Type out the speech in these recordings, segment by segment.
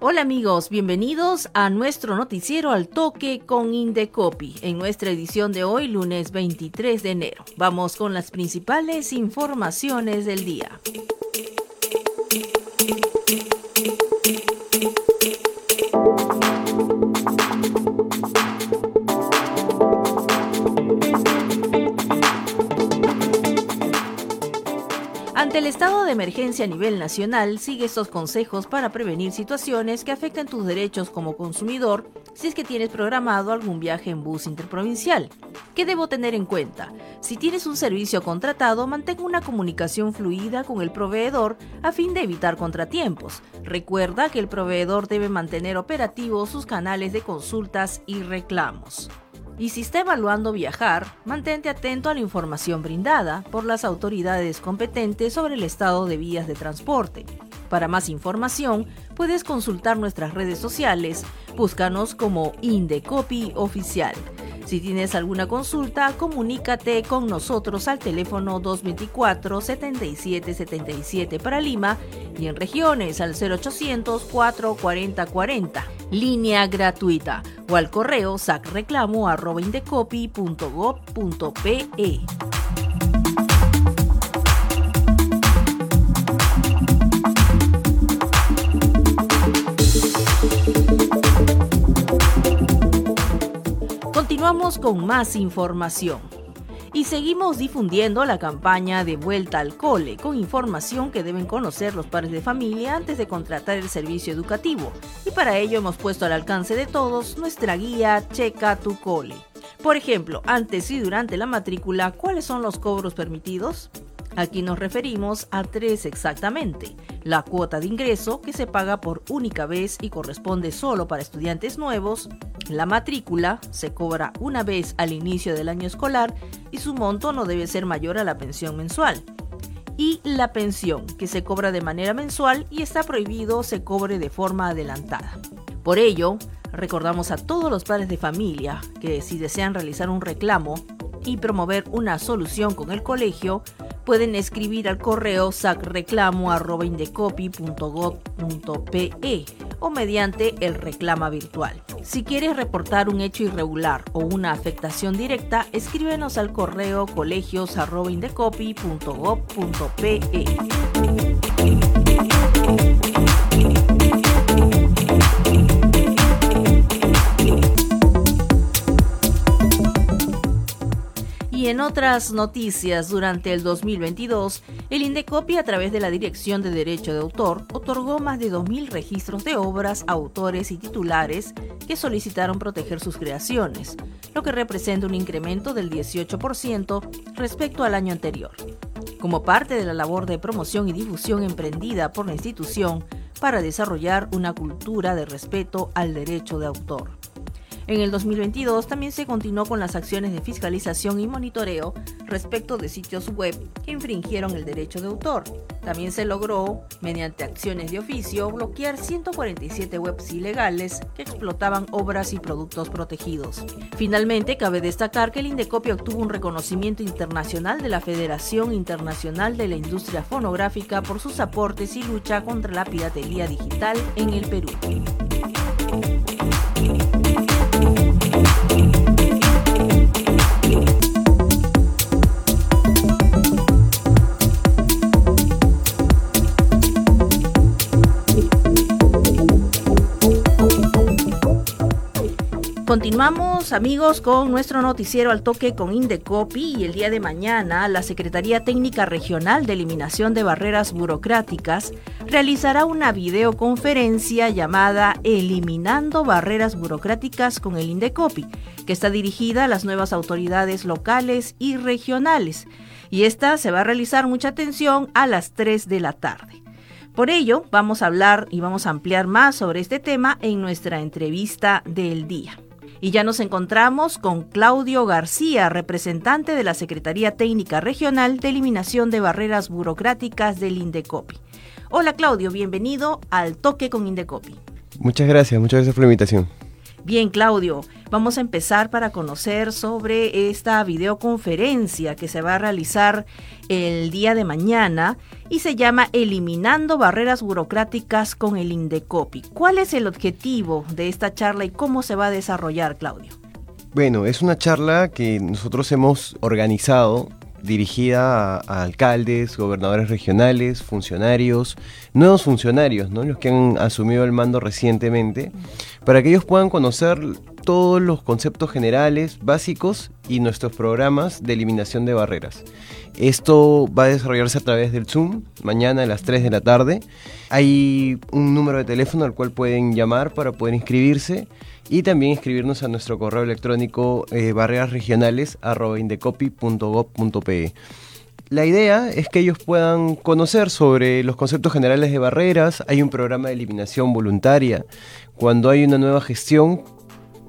Hola amigos, bienvenidos a nuestro noticiero al toque con Indecopi en nuestra edición de hoy, lunes 23 de enero. Vamos con las principales informaciones del día. Ante el estado de emergencia a nivel nacional, sigue estos consejos para prevenir situaciones que afecten tus derechos como consumidor si es que tienes programado algún viaje en bus interprovincial. ¿Qué debo tener en cuenta? Si tienes un servicio contratado, mantén una comunicación fluida con el proveedor a fin de evitar contratiempos. Recuerda que el proveedor debe mantener operativos sus canales de consultas y reclamos. Y si está evaluando viajar, mantente atento a la información brindada por las autoridades competentes sobre el estado de vías de transporte. Para más información, puedes consultar nuestras redes sociales, búscanos como Indecopy Oficial. Si tienes alguna consulta, comunícate con nosotros al teléfono 224-7777 para Lima y en regiones al 0800 440 40, línea gratuita o al correo sacreclamo.indecopy.gov.pe. Continuamos con más información. Y seguimos difundiendo la campaña de vuelta al cole con información que deben conocer los padres de familia antes de contratar el servicio educativo. Y para ello hemos puesto al alcance de todos nuestra guía Checa tu cole. Por ejemplo, antes y durante la matrícula, ¿cuáles son los cobros permitidos? Aquí nos referimos a tres exactamente. La cuota de ingreso, que se paga por única vez y corresponde solo para estudiantes nuevos. La matrícula, se cobra una vez al inicio del año escolar y su monto no debe ser mayor a la pensión mensual. Y la pensión, que se cobra de manera mensual y está prohibido se cobre de forma adelantada. Por ello, recordamos a todos los padres de familia que si desean realizar un reclamo y promover una solución con el colegio, pueden escribir al correo sacreclamo.indecopy.gov.pe o mediante el reclama virtual. Si quieres reportar un hecho irregular o una afectación directa, escríbenos al correo colegios.indecopy.gov.pe. en otras noticias, durante el 2022, el Indecopi, a través de la Dirección de Derecho de Autor, otorgó más de 2.000 registros de obras, autores y titulares que solicitaron proteger sus creaciones, lo que representa un incremento del 18% respecto al año anterior. Como parte de la labor de promoción y difusión emprendida por la institución para desarrollar una cultura de respeto al derecho de autor. En el 2022 también se continuó con las acciones de fiscalización y monitoreo respecto de sitios web que infringieron el derecho de autor. También se logró, mediante acciones de oficio, bloquear 147 webs ilegales que explotaban obras y productos protegidos. Finalmente, cabe destacar que el Indecopio obtuvo un reconocimiento internacional de la Federación Internacional de la Industria Fonográfica por sus aportes y lucha contra la piratería digital en el Perú. Continuamos amigos con nuestro noticiero al toque con Indecopi y el día de mañana la Secretaría Técnica Regional de Eliminación de Barreras Burocráticas realizará una videoconferencia llamada Eliminando Barreras Burocráticas con el Indecopi, que está dirigida a las nuevas autoridades locales y regionales. Y esta se va a realizar mucha atención a las 3 de la tarde. Por ello, vamos a hablar y vamos a ampliar más sobre este tema en nuestra entrevista del día. Y ya nos encontramos con Claudio García, representante de la Secretaría Técnica Regional de Eliminación de Barreras Burocráticas del Indecopi. Hola Claudio, bienvenido al Toque con Indecopi. Muchas gracias, muchas gracias por la invitación. Bien, Claudio, vamos a empezar para conocer sobre esta videoconferencia que se va a realizar el día de mañana y se llama Eliminando Barreras Burocráticas con el Indecopi. ¿Cuál es el objetivo de esta charla y cómo se va a desarrollar, Claudio? Bueno, es una charla que nosotros hemos organizado dirigida a, alcaldes, gobernadores regionales, funcionarios, nuevos funcionarios, ¿no? los que han asumido el mando recientemente, para que ellos puedan conocer todos los conceptos generales, básicos y nuestros programas de eliminación de barreras. Esto va a desarrollarse a través del Zoom, mañana a las 3 de la tarde. Hay un número de teléfono al cual pueden llamar para poder inscribirse y también inscribirnos a nuestro correo electrónico eh. La idea es que ellos puedan conocer sobre los conceptos generales de barreras. Hay un programa de eliminación voluntaria. Cuando hay una nueva gestión,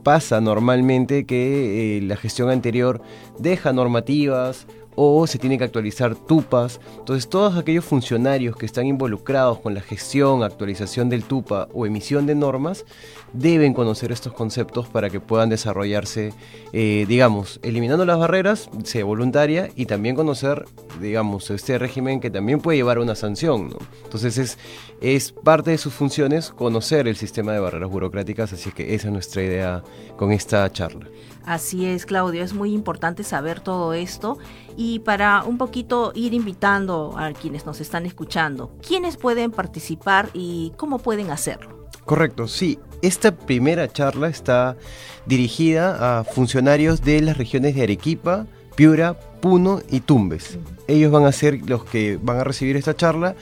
pasa normalmente que eh, la gestión anterior deja normativas o se tiene que actualizar TUPAS. Entonces todos aquellos funcionarios que están involucrados con la gestión, actualización del TUPA o emisión de normas deben conocer estos conceptos para que puedan desarrollarse, eh, digamos, eliminando las barreras, sea voluntaria, y también conocer, digamos, este régimen que también puede llevar a una sanción. Entonces es, es parte de sus funciones conocer el sistema de barreras burocráticas, así que esa es nuestra idea con esta charla. Así es, Claudio, es muy importante saber todo esto y para un poquito ir invitando a quienes nos están escuchando, ¿quiénes pueden participar y cómo pueden hacerlo? Correcto, sí. Esta primera charla está dirigida a funcionarios de las regiones de Arequipa, Piura, Puno y Tumbes. Ellos van a ser los que van a recibir esta charla.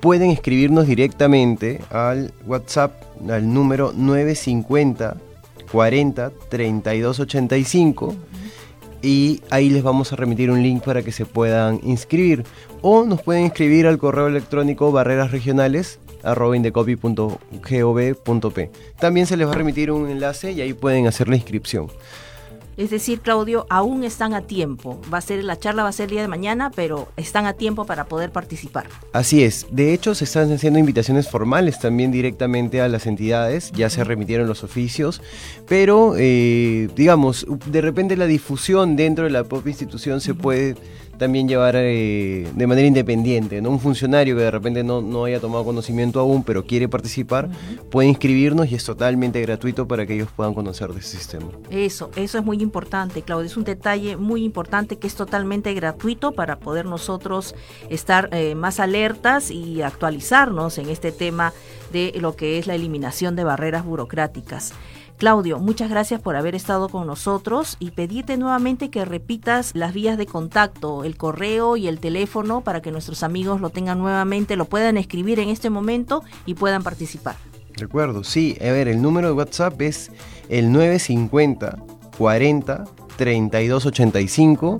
Pueden escribirnos directamente al WhatsApp al número 950 40 32 85 y ahí les vamos a remitir un link para que se puedan inscribir. O nos pueden inscribir al correo electrónico barreras regionales También se les va a remitir un enlace y ahí pueden hacer la inscripción. Es decir, Claudio, aún están a tiempo. Va a ser la charla va a ser el día de mañana, pero están a tiempo para poder participar. Así es. De hecho, se están haciendo invitaciones formales también directamente a las entidades. Ya se remitieron los oficios, pero eh, digamos, de repente la difusión dentro de la propia institución se puede también llevar eh, de manera independiente, ¿no? Un funcionario que de repente no, no haya tomado conocimiento aún, pero quiere participar, puede inscribirnos y es totalmente gratuito para que ellos puedan conocer de ese sistema. Eso, eso es muy importante, Claudia. Es un detalle muy importante que es totalmente gratuito para poder nosotros estar eh, más alertas y actualizarnos en este tema de lo que es la eliminación de barreras burocráticas. Claudio, muchas gracias por haber estado con nosotros y pedirte nuevamente que repitas las vías de contacto, el correo y el teléfono para que nuestros amigos lo tengan nuevamente, lo puedan escribir en este momento y puedan participar. De acuerdo, sí, a ver, el número de WhatsApp es el 950 40 3285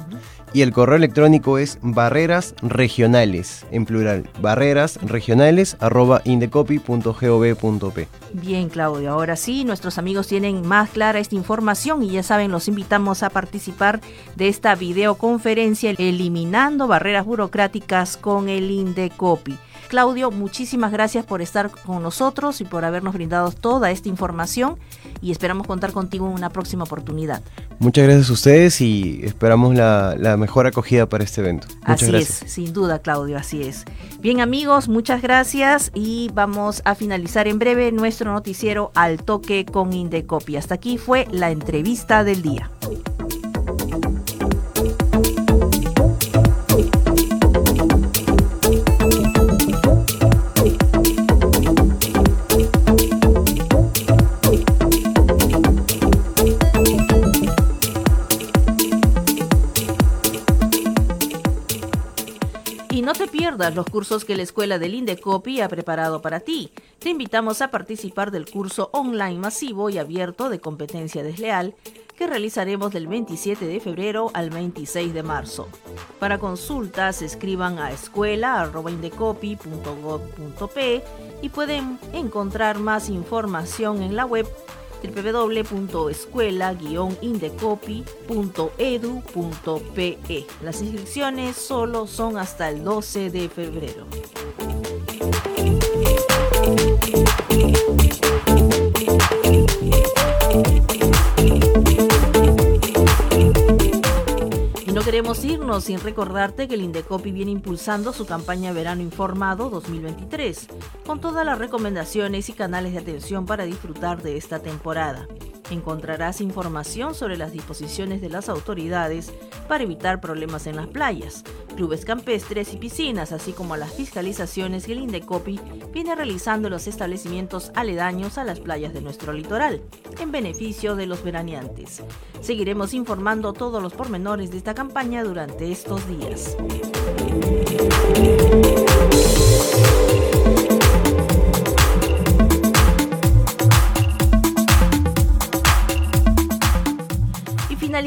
y el correo electrónico es barreras regionales, en plural, barreras regionales arroba indecopy.gov.p. Bien, Claudio, ahora sí, nuestros amigos tienen más clara esta información y ya saben, los invitamos a participar de esta videoconferencia Eliminando Barreras Burocráticas con el Indecopy. Claudio, muchísimas gracias por estar con nosotros y por habernos brindado toda esta información y esperamos contar contigo en una próxima oportunidad. Muchas gracias a ustedes y esperamos la, mejor acogida para este evento. Muchas así gracias. es, sin duda, Claudio, así es. Bien, amigos, muchas gracias y vamos a finalizar en breve nuestro noticiero Al Toque con Indecopy. Hasta aquí fue la entrevista del día. Los cursos que la Escuela del Indecopi ha preparado para ti. Te invitamos a participar del curso online masivo y abierto de competencia desleal que realizaremos del 27 de febrero al 26 de marzo. Para consultas, escriban a escuela.indecopi.gov.p y pueden encontrar más información en la web www.escuela-indecopy.edu.pe. Las inscripciones solo son hasta el 12 de febrero. queremos irnos sin recordarte que el Indecopi viene impulsando su campaña Verano Informado 2023, con todas las recomendaciones y canales de atención para disfrutar de esta temporada. Encontrarás información sobre las disposiciones de las autoridades para evitar problemas en las playas, clubes campestres y piscinas, así como las fiscalizaciones que el Indecopi viene realizando en los establecimientos aledaños a las playas de nuestro litoral, en beneficio de los veraneantes. Seguiremos informando todos los pormenores de esta campaña durante estos días.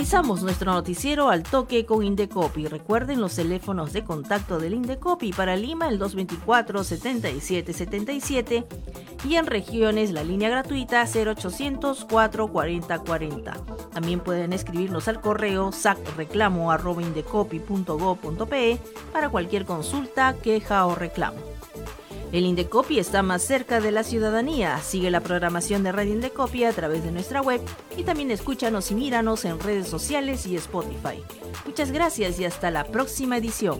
Finalizamos nuestro noticiero al toque con Indecopi. Recuerden los teléfonos de contacto del Indecopi para Lima el 224-7777 y en regiones la línea gratuita 0800 440 40. También pueden escribirnos al correo sacreclamo.indecopi.go.pe para cualquier consulta, queja o reclamo. El Indecopi está más cerca de la ciudadanía. Sigue la programación de Radio Indecopi a través de nuestra web y también escúchanos y míranos en redes sociales y Spotify. Muchas gracias y hasta la próxima edición.